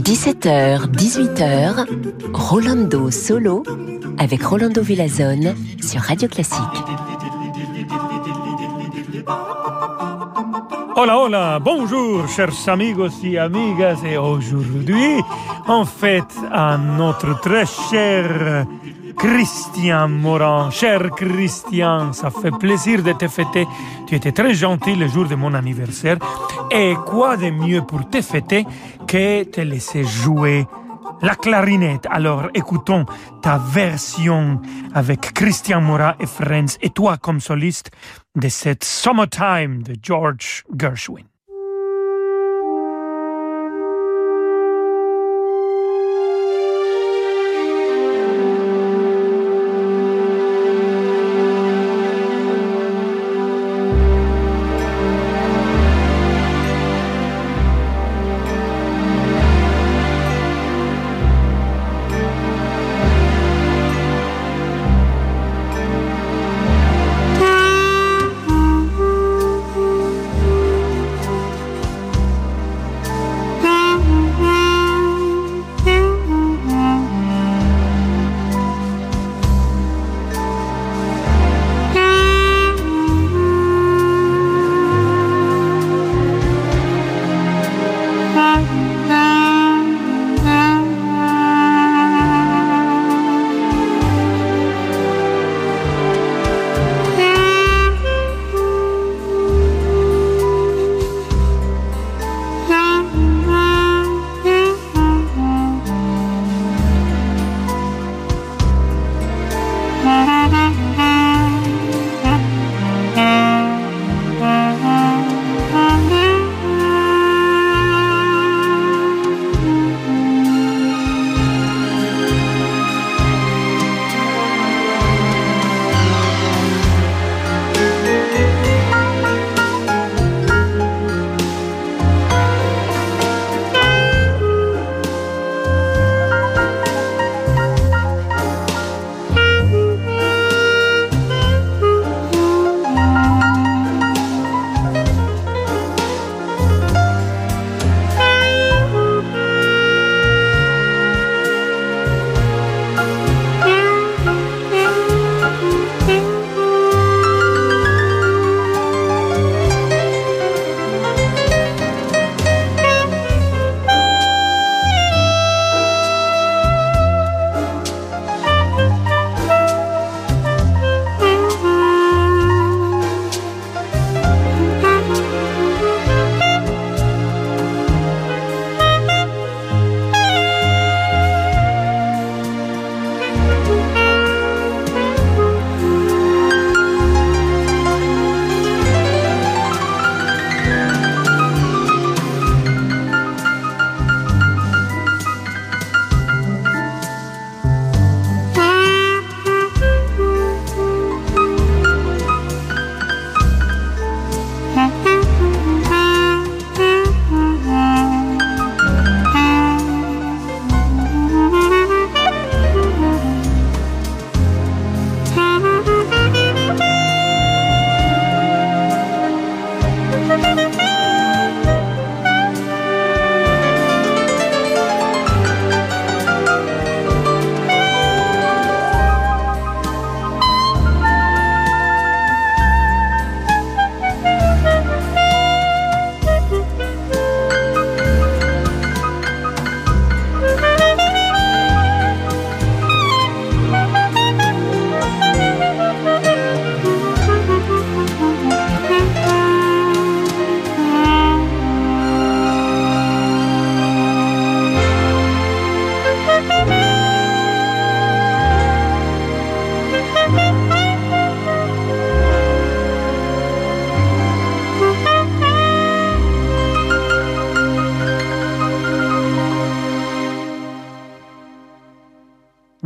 17h, 18h, Rolando Solo avec Rolando Villazone sur Radio Classique. Hola, hola, bonjour, chers amigos et amigas, et aujourd'hui, en fait, à notre très cher Christian Morin. Cher Christian, ça fait plaisir de te fêter. Tu étais très gentil le jour de mon anniversaire. Et quoi de mieux pour te fêter que te laisser jouer la clarinette? Alors écoutons ta version avec Christian Morin et Friends et toi comme soliste de cette Summertime de George Gershwin.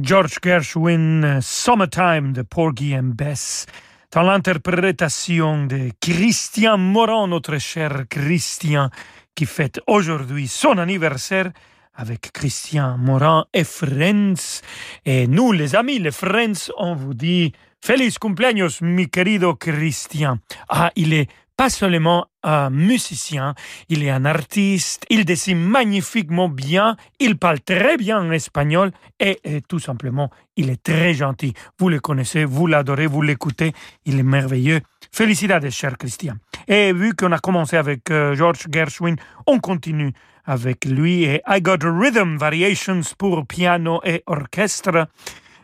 George Gershwin, Summertime de Porgy and Bess, dans l'interprétation de Christian Moran, notre cher Christian, qui fête aujourd'hui son anniversaire avec Christian Moran et Friends. Et nous, les amis, les Friends, on vous dit Feliz cumpleaños, mi querido Christian. Ah, il est pas seulement un musicien, il est un artiste, il dessine magnifiquement bien, il parle très bien en espagnol et, tout simplement, il est très gentil. Vous le connaissez, vous l'adorez, vous l'écoutez, il est merveilleux. Félicitations, cher Christian. Et vu qu'on a commencé avec euh, George Gershwin, on continue avec lui et I Got Rhythm Variations pour piano et orchestre.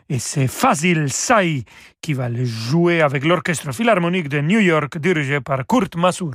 Et c'est Fazil Say qui va le jouer avec l'Orchestre Philharmonique de New York dirigé par Kurt Masur.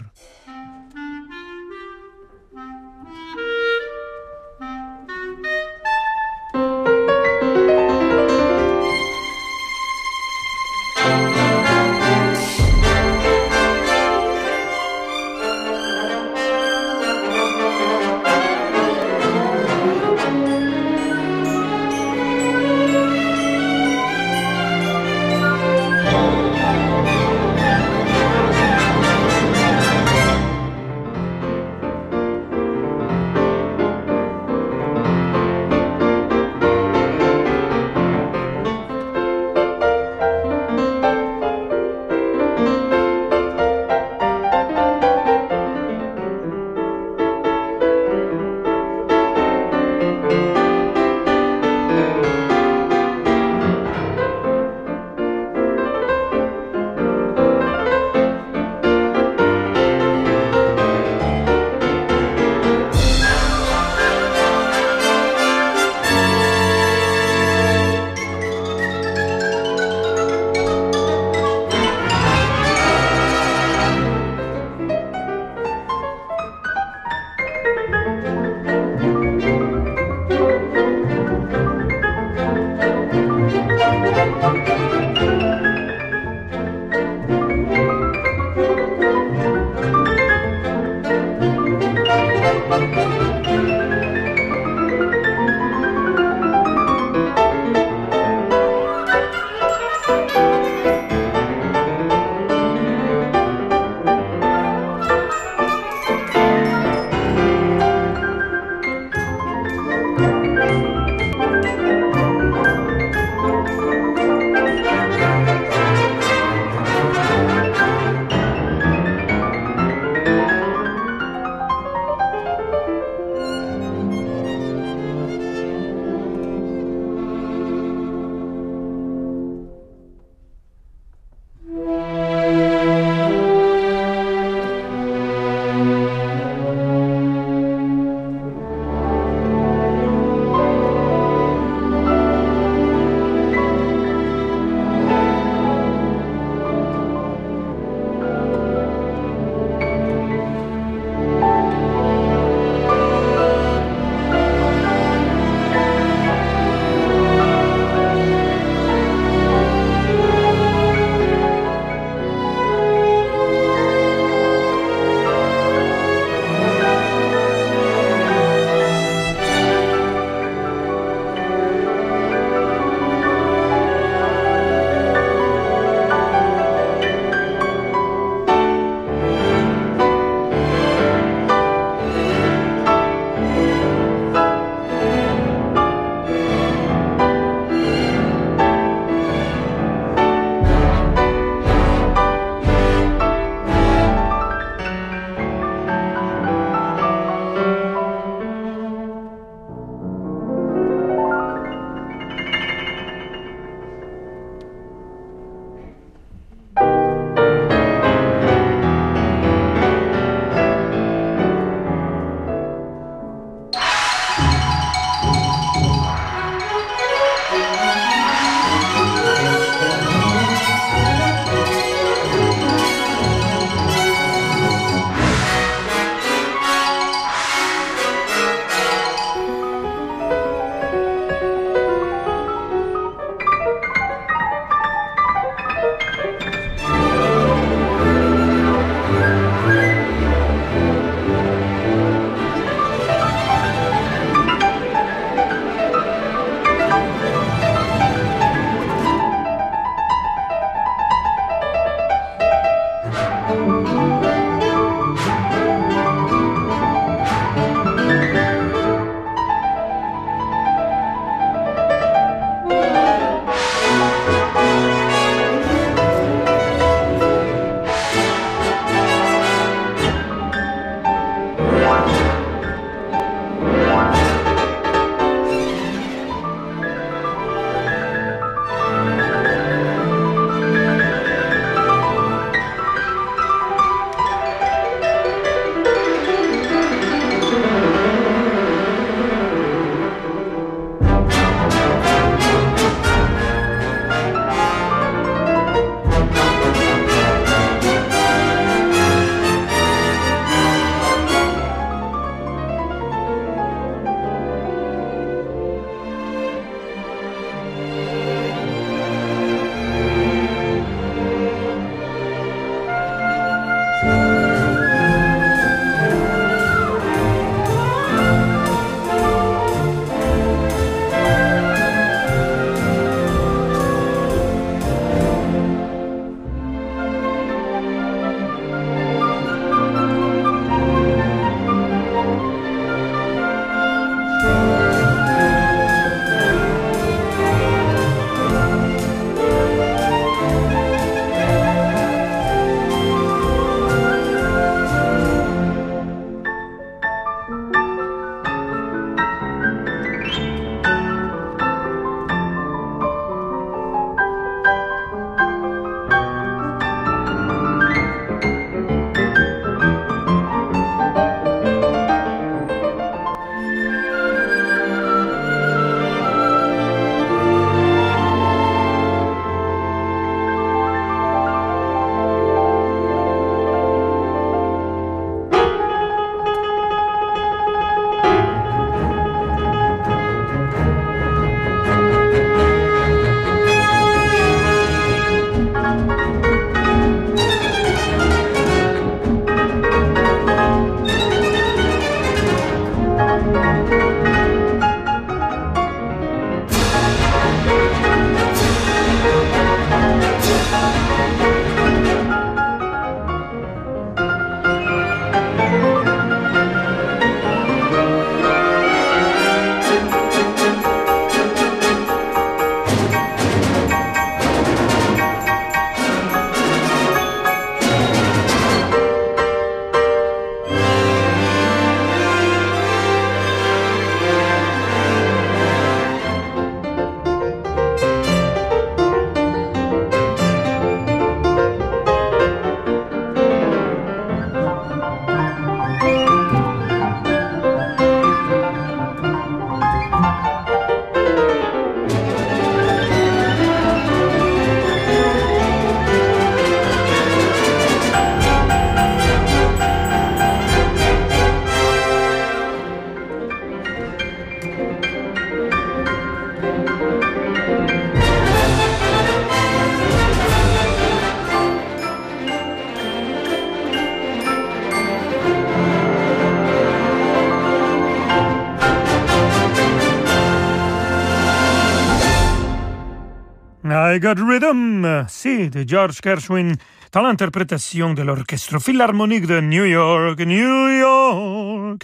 I Got Rhythm, c'est de George Gershwin dans l'interprétation de l'Orchestre Philharmonique de New York, New York,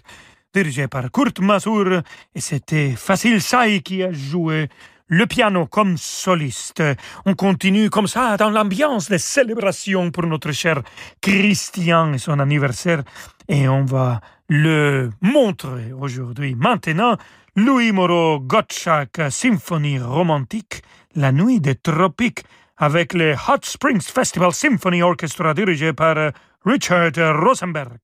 dirigé par Kurt Masur, et c'était Facile Sai qui a joué le piano comme soliste. On continue comme ça dans l'ambiance des célébrations pour notre cher Christian et son anniversaire, et on va le montrer aujourd'hui. Maintenant, Louis Moreau Gottschalk Symphonie romantique, La nuit des tropiques, avec le Hot Springs Festival Symphony Orchestra dirigé par Richard Rosenberg.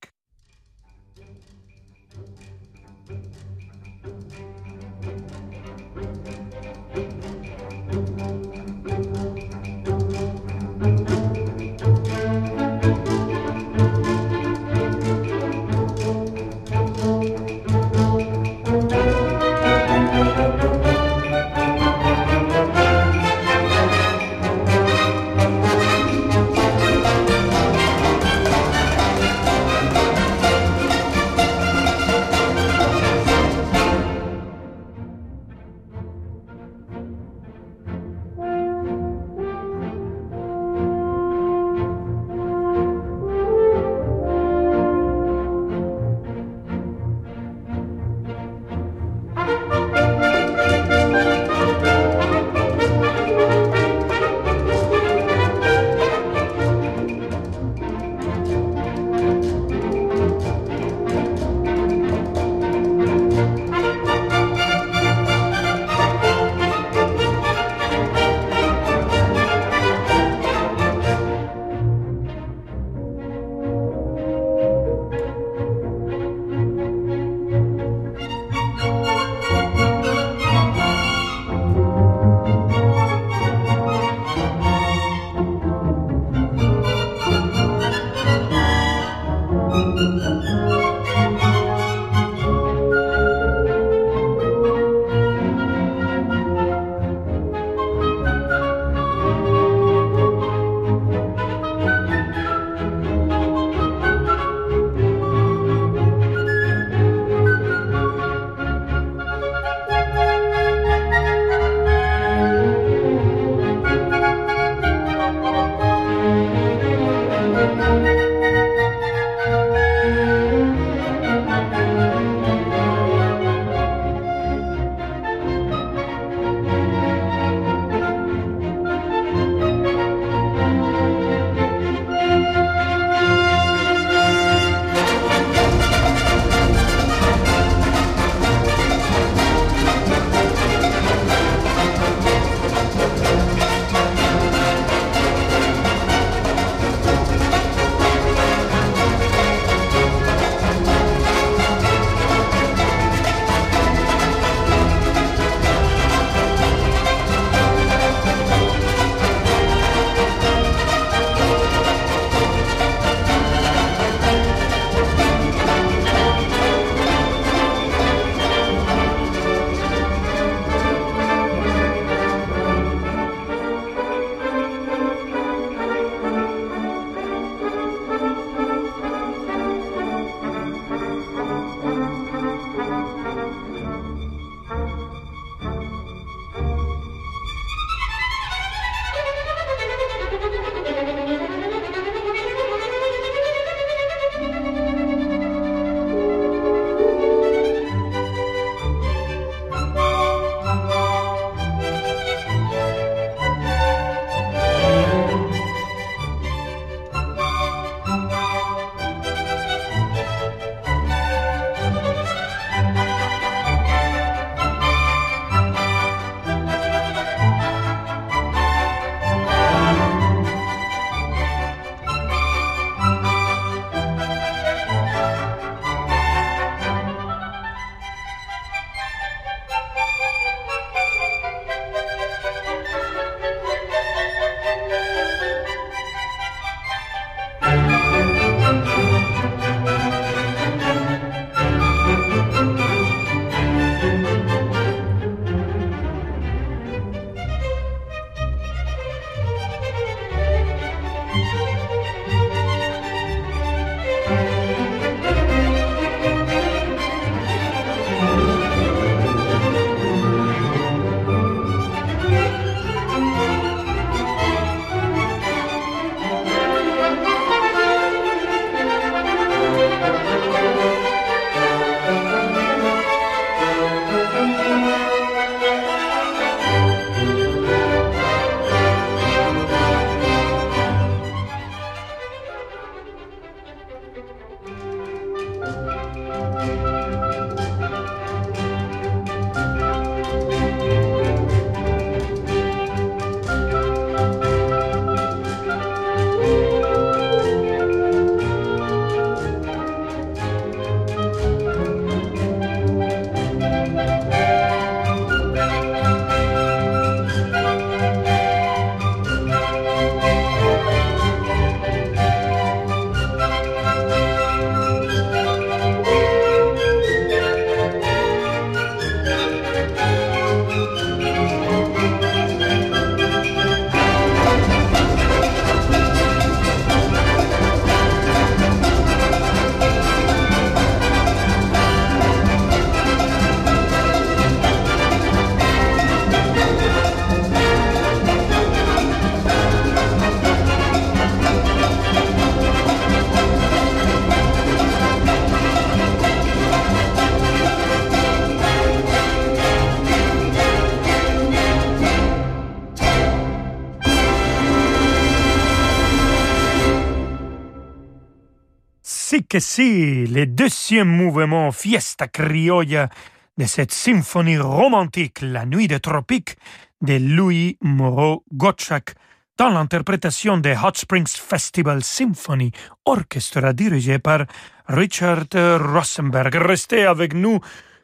Que si, le deuxième mouvement Fiesta Criolla de cette symphonie romantique La Nuit des Tropiques de Louis Moreau Gottschalk dans l'interprétation de Hot Springs Festival Symphony Orchestra dirigé par Richard Rosenberg. Restez avec nous,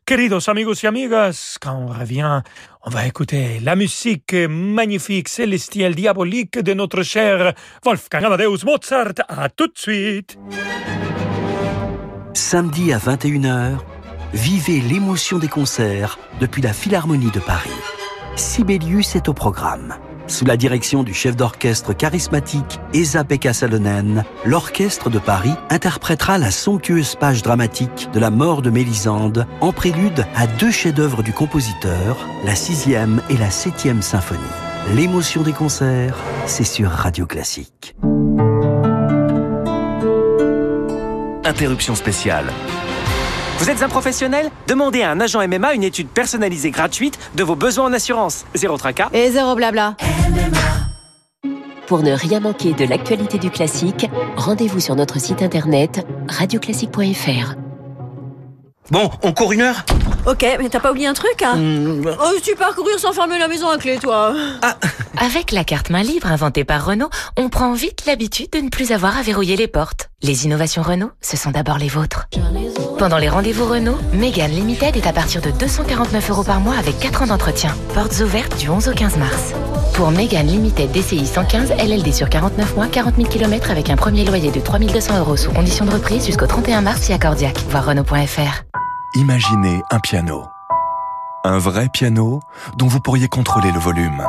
queridos amigos y amigas. Quand on revient, on va écouter la musique magnifique, célestielle, diabolique de notre cher Wolfgang Amadeus Mozart. À tout de suite. Samedi à 21h, vivez l'émotion des concerts depuis la Philharmonie de Paris. Sibelius est au programme. Sous la direction du chef d'orchestre charismatique Esa-Pekka Salonen, l'orchestre de Paris interprétera la somptueuse page dramatique de la mort de Mélisande en prélude à deux chefs-d'œuvre du compositeur, la sixième et la septième symphonie. L'émotion des concerts, c'est sur Radio Classique. Interruption spéciale. Vous êtes un professionnel? Demandez à un agent MMA une étude personnalisée gratuite de vos besoins en assurance. Zéro tracas. Et zéro blabla. Pour ne rien manquer de l'actualité du classique, rendez-vous sur notre site internet radioclassique.fr. Bon, on court une heure? Ok, mais t'as pas oublié un truc hein Mmh, Oh, tu parcourir sans fermer la maison à clé, toi Avec la carte main libre inventée par Renault, on prend vite l'habitude de ne plus avoir à verrouiller les portes. Les innovations Renault, ce sont d'abord les vôtres. Pendant les rendez-vous Renault, Mégane Limited est à partir de 249 euros par mois avec 4 ans d'entretien. Portes ouvertes du 11 au 15 mars. Pour Mégane Limited DCI 115, LLD sur 49 mois, 40 000 km avec un premier loyer de 3200 euros sous condition de reprise jusqu'au 31 mars via Cordiac. Voir Renault.fr. Imaginez un piano. Un vrai piano dont vous pourriez contrôler le volume.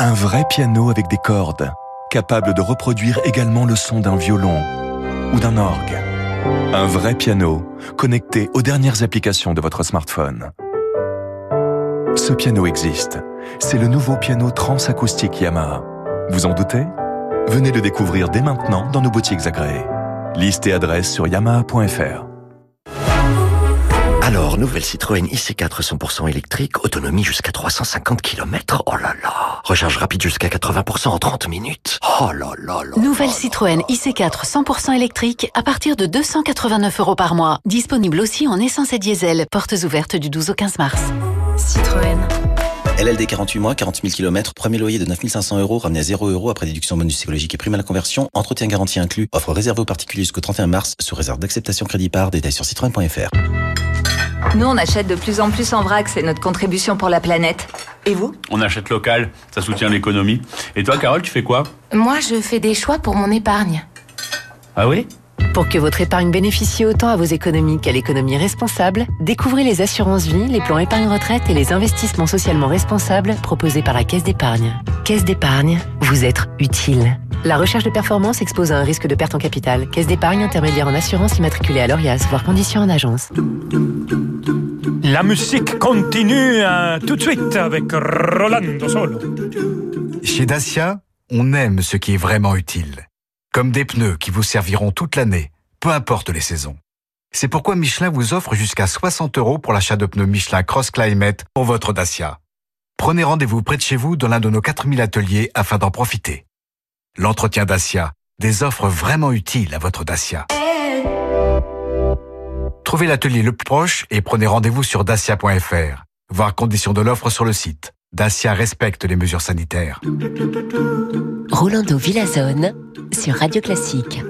Un vrai piano avec des cordes, capable de reproduire également le son d'un violon ou d'un orgue. Un vrai piano connecté aux dernières applications de votre smartphone. Ce piano existe. C'est le nouveau piano transacoustique Yamaha. Vous en doutez? Venez le découvrir dès maintenant dans nos boutiques agréées. Liste et adresse sur yamaha.fr. Alors, nouvelle Citroën IC4 100% électrique, autonomie jusqu'à 350 km. Oh là là Recharge rapide jusqu'à 80% en 30 minutes. Oh là là là Nouvelle là Citroën IC4 100% électrique à partir de 289 euros par mois. Disponible aussi en essence et diesel. Portes ouvertes du 12 au 15 mars. Citroën. LLD 48 mois, 40 000 km, premier loyer de 9500 euros, ramené à 0 euros après déduction bonus psychologique et prime à la conversion, entretien garanti inclus, offre réservée aux particuliers jusqu'au 31 mars, sous réserve d'acceptation crédit par, détail sur citroën.fr. Nous, on achète de plus en plus en vrac, c'est notre contribution pour la planète. Et vous? On achète local, ça soutient l'économie. Et toi, Carole, tu fais quoi? Moi, je fais des choix pour mon épargne. Ah oui? Pour que votre épargne bénéficie autant à vos économies qu'à l'économie responsable, découvrez les assurances vie, les plans épargne retraite et les investissements socialement responsables proposés par la Caisse d'épargne. Caisse d'épargne, vous être utile. La recherche de performance expose à un risque de perte en capital. Caisse d'épargne intermédiaire en assurance immatriculée à l'ORIAS, voire conditions en agence. La musique continue hein, tout de suite avec Rolando Solo. Chez Dacia, on aime ce qui est vraiment utile. Comme des pneus qui vous serviront toute l'année, peu importe les saisons. C'est pourquoi Michelin vous offre jusqu'à 60 euros pour l'achat de pneus Michelin Cross Climate pour votre Dacia. Prenez rendez-vous près de chez vous dans l'un de nos 4000 ateliers afin d'en profiter. L'entretien Dacia, des offres vraiment utiles à votre Dacia. Trouvez l'atelier le plus proche et prenez rendez-vous sur dacia.fr. Voir conditions de l'offre sur le site. Dacia respecte les mesures sanitaires. Rolando Villazone sur Radio Classique.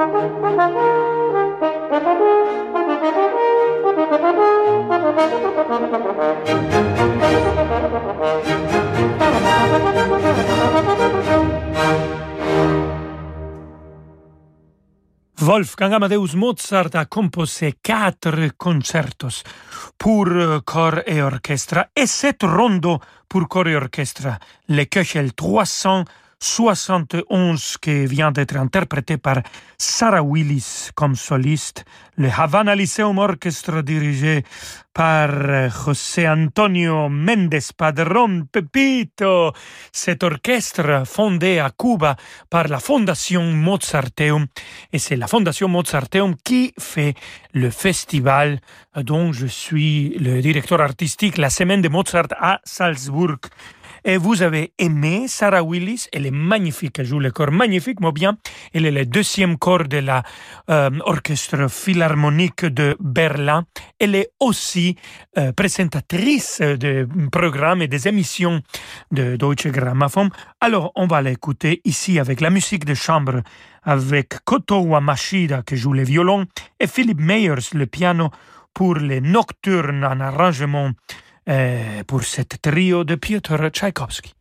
Wolfgang Amadeus Mozart a composé quatre concertos pour corps et orchestre et sept rondeaux pour corps et orchestre, le Köchel 300 71 qui vient d'être interprété par Sarah Willis comme soliste, le Havana Lyceum Orchestra dirigé par José Antonio Méndez Padrón Pepito. Cet orchestre fondé à Cuba par la Fondation Mozarteum et c'est la Fondation Mozarteum qui fait le festival dont je suis le directeur artistique la semaine de Mozart à Salzbourg et vous avez aimé Sarah Willis, elle est magnifique, elle joue le corps magnifiquement bien. Elle est le deuxième corps de la euh, philharmonique de Berlin. Elle est aussi euh, présentatrice de programmes et des émissions de Deutsche Grammophon. Alors, on va l'écouter ici avec la musique de chambre, avec Koto Wamashida qui joue le violon et Philip Meyers le piano pour les nocturnes en arrangement pour cette trio de Piotr Tchaïkovski.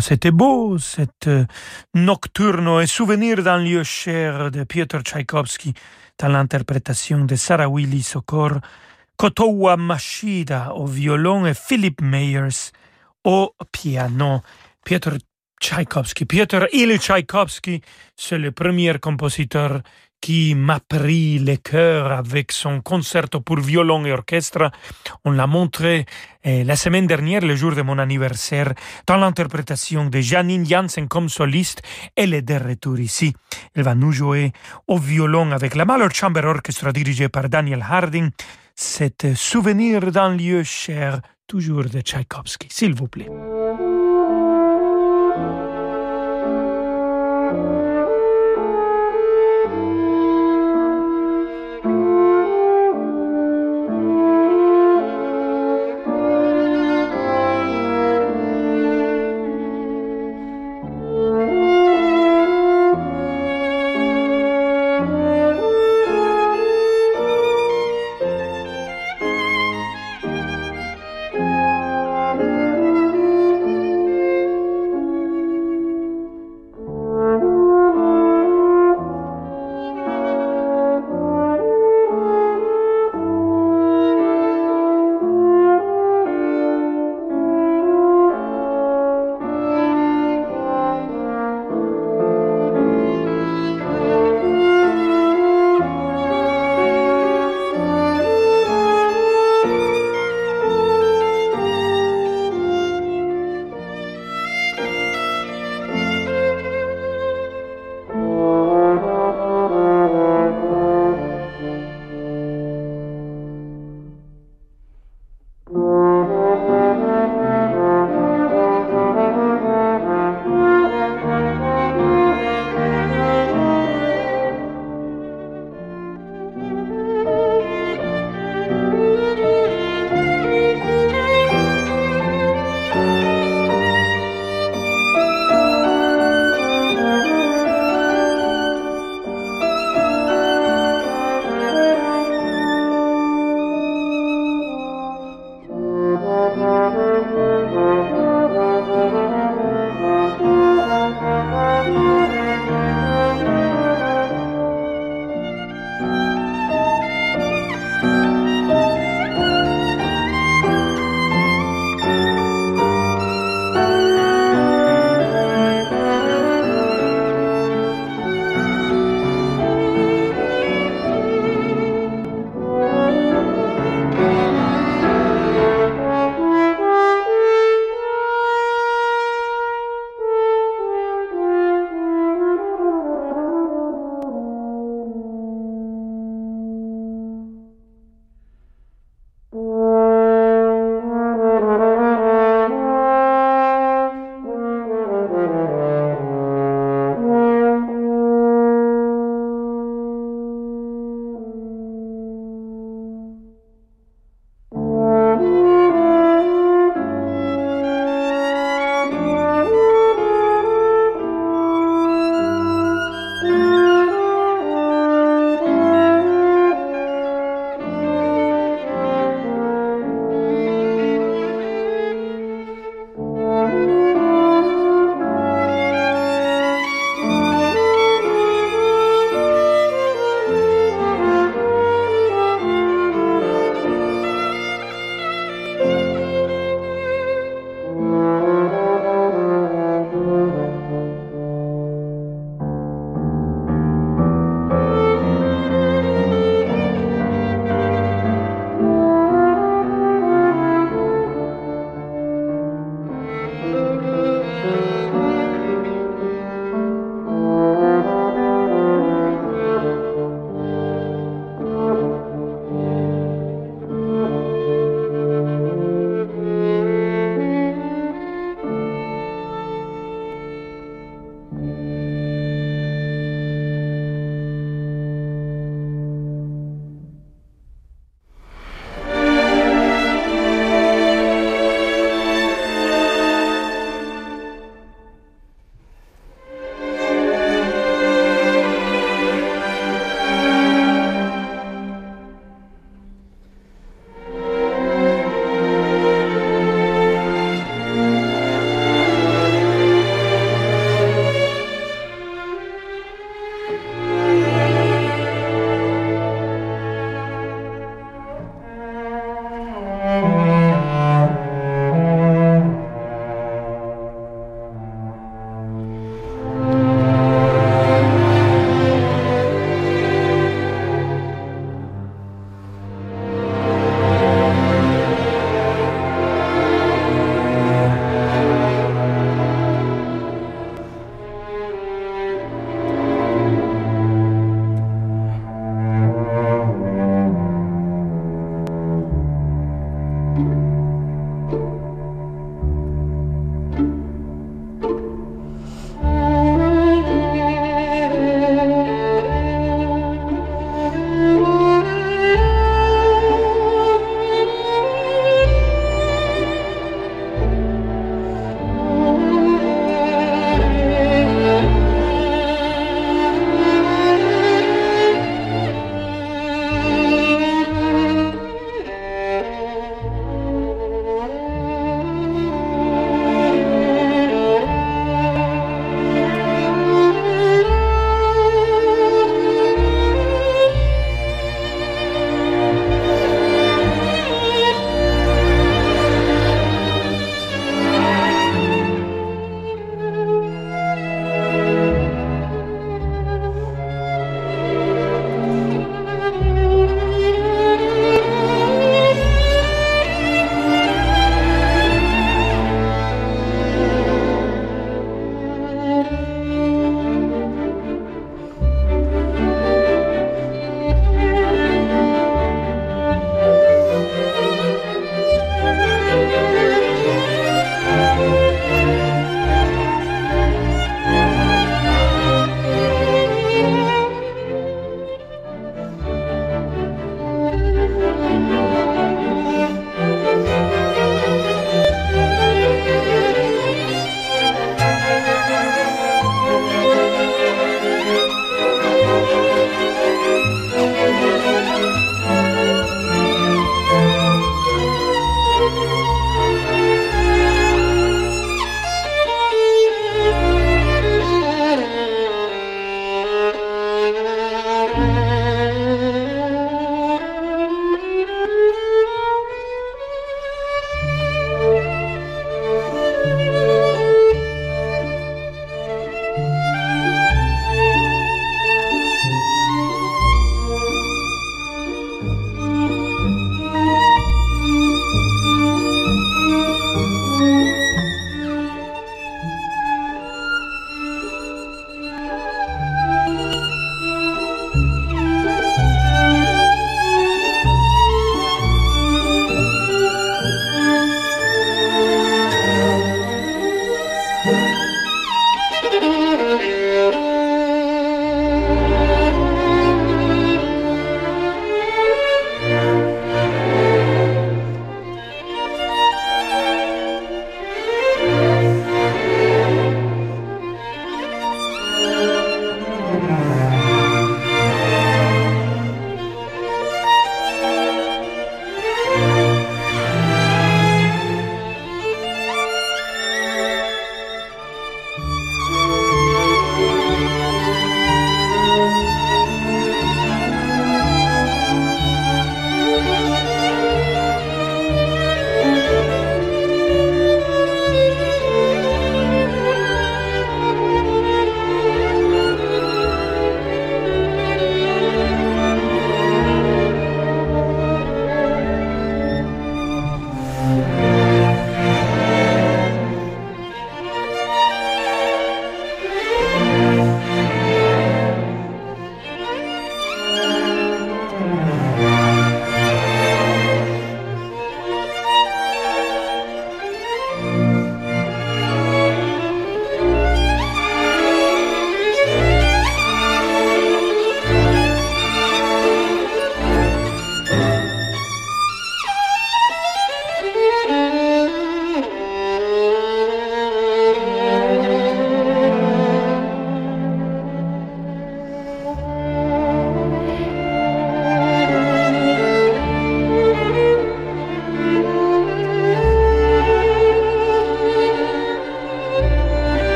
C'était beau, cette euh, nocturno et souvenir d'un lieu cher de Piotr Tchaïkovski dans l'interprétation de Sarah Willis au corps, Kotowa Mashida au violon et Philip Meyers au piano. Piotr Tchaïkovski. Piotr Ilyich Tchaïkovski, c'est le premier compositeur qui m'a pris le cœur avec son concerto pour violon et orchestre. On l'a montré eh, la semaine dernière, le jour de mon anniversaire, dans l'interprétation de Janine Janssen comme soliste. Elle est de retour ici. Elle va nous jouer au violon avec la Mahler Chamber Orchestra dirigée par Daniel Harding. C'est souvenir d'un lieu cher, toujours de Tchaïkovski, s'il vous plaît.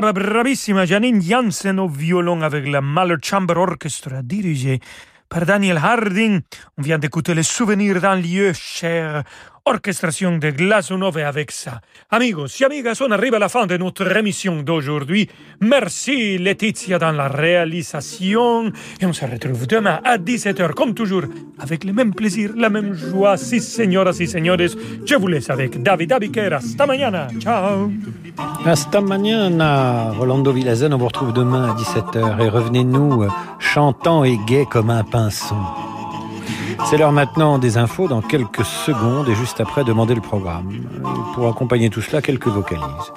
Bravissima Janine Janssen au violon avec la Mahler Chamber Orchestra dirigée par Daniel Harding. On vient d'écouter les souvenirs d'un lieu cher. Orchestration de Glazunov et avec ça. Amigos y amigas, on arrive à la fin de notre émission d'aujourd'hui. Merci Laetitia dans la réalisation. Et on se retrouve demain à 17h, comme toujours, avec le même plaisir, la même joie. Si, señoras y señores, je vous laisse avec David Abiker. Hasta mañana. Ciao. Hasta mañana, Rolando Villazen. On vous retrouve demain à 17h et revenez-nous euh, chantant et gai comme un pinson. C'est l'heure maintenant des infos dans quelques secondes et juste après demander le programme. Pour accompagner tout cela, quelques vocalises.